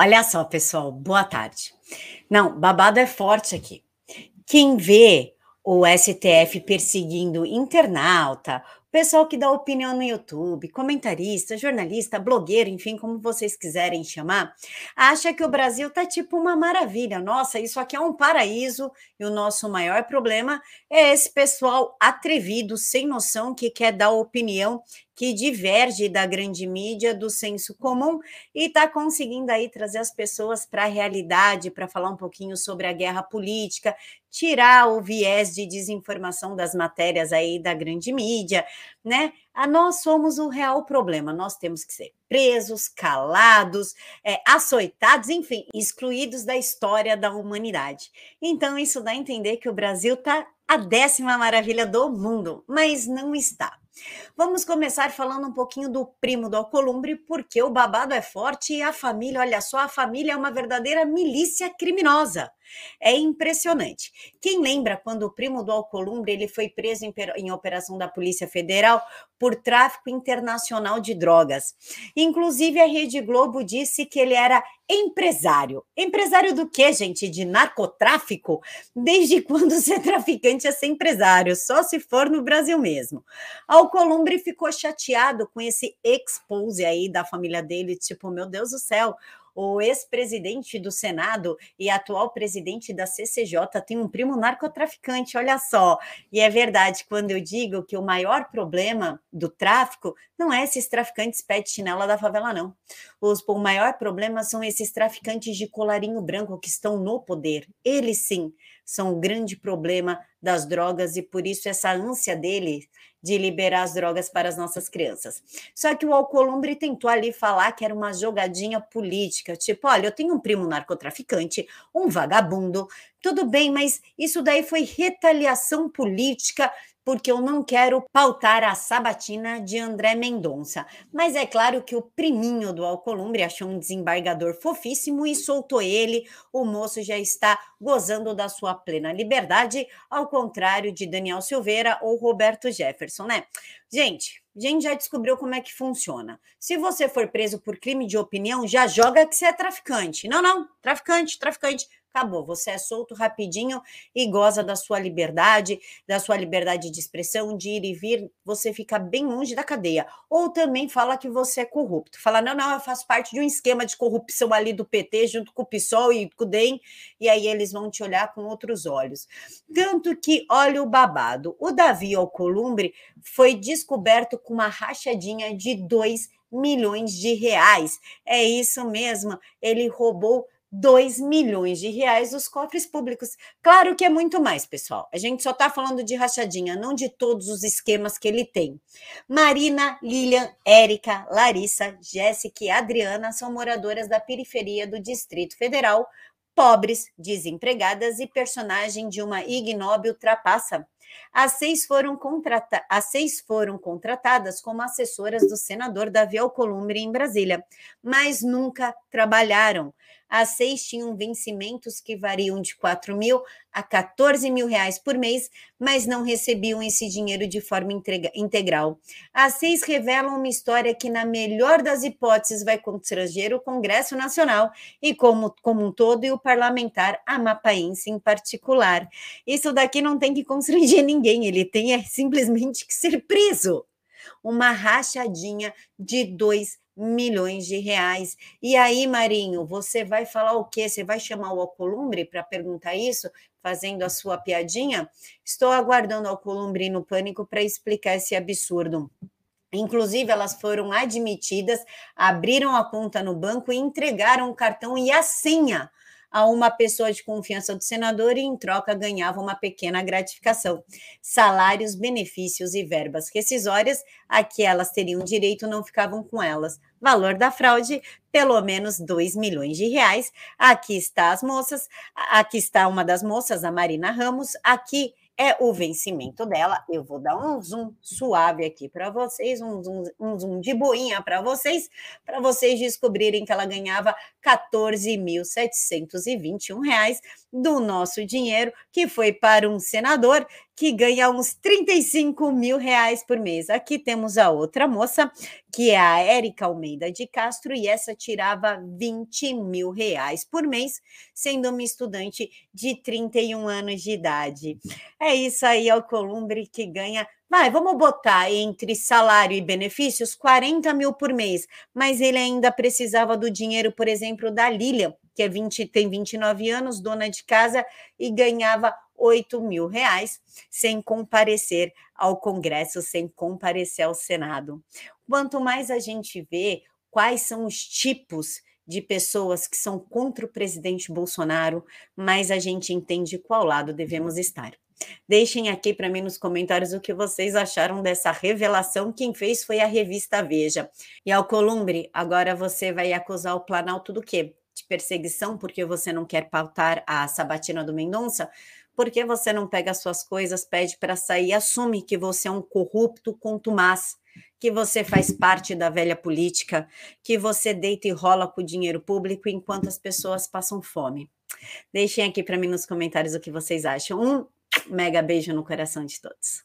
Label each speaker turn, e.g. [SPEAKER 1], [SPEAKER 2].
[SPEAKER 1] Olha só, pessoal, boa tarde. Não, babado é forte aqui. Quem vê o STF perseguindo internauta, pessoal que dá opinião no YouTube, comentarista, jornalista, blogueiro, enfim, como vocês quiserem chamar, acha que o Brasil tá tipo uma maravilha. Nossa, isso aqui é um paraíso e o nosso maior problema é esse pessoal atrevido, sem noção, que quer dar opinião que diverge da grande mídia, do senso comum e está conseguindo aí trazer as pessoas para a realidade, para falar um pouquinho sobre a guerra política, tirar o viés de desinformação das matérias aí da grande mídia, né? A nós somos o real problema. Nós temos que ser presos, calados, é, açoitados, enfim, excluídos da história da humanidade. Então, isso dá a entender que o Brasil está a décima maravilha do mundo, mas não está. Vamos começar falando um pouquinho do primo do Alcolumbre, porque o babado é forte e a família, olha só, a família é uma verdadeira milícia criminosa. É impressionante. Quem lembra quando o primo do Alcolumbre ele foi preso em, em, operação da Polícia Federal por tráfico internacional de drogas? Inclusive, a Rede Globo disse que ele era empresário. Empresário do quê, gente? De narcotráfico? Desde quando ser traficante é ser empresário? Só se for no Brasil mesmo. Alcolumbre ficou chateado com esse expose aí da família dele, tipo, meu Deus do céu, o ex-presidente do Senado e atual presidente da CCJ tem um primo narcotraficante, olha só. E é verdade, quando eu digo que o maior problema do tráfico não é esses traficantes pé de chinela da favela, não. Os, o maior problema são esses traficantes de colarinho branco que estão no poder. Eles sim são o grande problema das drogas e por isso essa ânsia dele de liberar as drogas para as nossas crianças. Só que o Alcolumbre tentou ali falar que era uma jogadinha política, tipo, olha, eu tenho um primo narcotraficante, um vagabundo, tudo bem, mas isso daí foi retaliação política porque eu não quero pautar a sabatina de André Mendonça. Mas é claro que o priminho do Alcolumbre achou um desembargador fofíssimo e soltou ele. O moço já está gozando da sua plena liberdade, ao contrário de Daniel Silveira ou Roberto Jefferson, né? Gente, a gente já descobriu como é que funciona. Se você for preso por crime de opinião, já joga que você é traficante. Não, não, traficante, traficante acabou. Você é solto rapidinho e goza da sua liberdade, da sua liberdade de expressão, de ir e vir. Você fica bem longe da cadeia. Ou também fala que você é corrupto. Fala, não, não, eu faço parte de um esquema de corrupção ali do PT, junto com o PSOL e com o DEM, e aí eles vão te olhar com outros olhos. Tanto que, olha o babado, o Davi Alcolumbre foi descoberto com uma rachadinha de 2 milhões de reais. É isso mesmo, ele roubou 2 milhões de reais dos cofres públicos. Claro que é muito mais, pessoal. A gente só está falando de rachadinha, não de todos os esquemas que ele tem. Marina, Lilian, Érica, Larissa, Jéssica e Adriana são moradoras da periferia do Distrito Federal, pobres, desempregadas e personagem de uma ignóbil trapaça. As seis, foram contrata As seis foram contratadas como assessoras do senador Davi Alcolumbre em Brasília, mas nunca trabalharam. As seis tinham vencimentos que variam de 4 mil a 14 mil reais por mês, mas não recebiam esse dinheiro de forma integral. As seis revelam uma história que, na melhor das hipóteses, vai constranger o Congresso Nacional e, como, como um todo, e o parlamentar amapaense em particular. Isso daqui não tem que constranger ninguém, ele tem é, simplesmente que ser preso. Uma rachadinha de 2 milhões de reais. E aí, Marinho, você vai falar o quê? Você vai chamar o Alcolumbre para perguntar isso, fazendo a sua piadinha? Estou aguardando o Alcolumbre no pânico para explicar esse absurdo. Inclusive, elas foram admitidas, abriram a conta no banco e entregaram o cartão e a senha a uma pessoa de confiança do senador e, em troca, ganhava uma pequena gratificação. Salários, benefícios e verbas rescisórias a que elas teriam direito não ficavam com elas. Valor da fraude, pelo menos 2 milhões de reais. Aqui está as moças, aqui está uma das moças, a Marina Ramos, aqui é o vencimento dela. Eu vou dar um zoom suave aqui para vocês, um zoom, um zoom de boinha para vocês, para vocês descobrirem que ela ganhava 14.721 reais do nosso dinheiro, que foi para um senador que ganha uns 35 mil reais por mês. Aqui temos a outra moça, que é a Érica Almeida de Castro, e essa tirava 20 mil reais por mês, sendo uma estudante de 31 anos de idade. É isso aí, Alcolumbre, que ganha Vai, vamos botar entre salário e benefícios 40 mil por mês, mas ele ainda precisava do dinheiro, por exemplo, da Lilian, que é 20, tem 29 anos, dona de casa, e ganhava 8 mil reais sem comparecer ao Congresso, sem comparecer ao Senado. Quanto mais a gente vê quais são os tipos de pessoas que são contra o presidente Bolsonaro, mais a gente entende qual lado devemos estar. Deixem aqui para mim nos comentários o que vocês acharam dessa revelação. Quem fez foi a revista Veja. E Alcolumbre, agora você vai acusar o Planalto do quê? De perseguição, porque você não quer pautar a sabatina do Mendonça? Porque você não pega suas coisas, pede para sair assume que você é um corrupto contumaz, que você faz parte da velha política, que você deita e rola com o dinheiro público enquanto as pessoas passam fome. Deixem aqui para mim nos comentários o que vocês acham. Um mega beijo no coração de todos.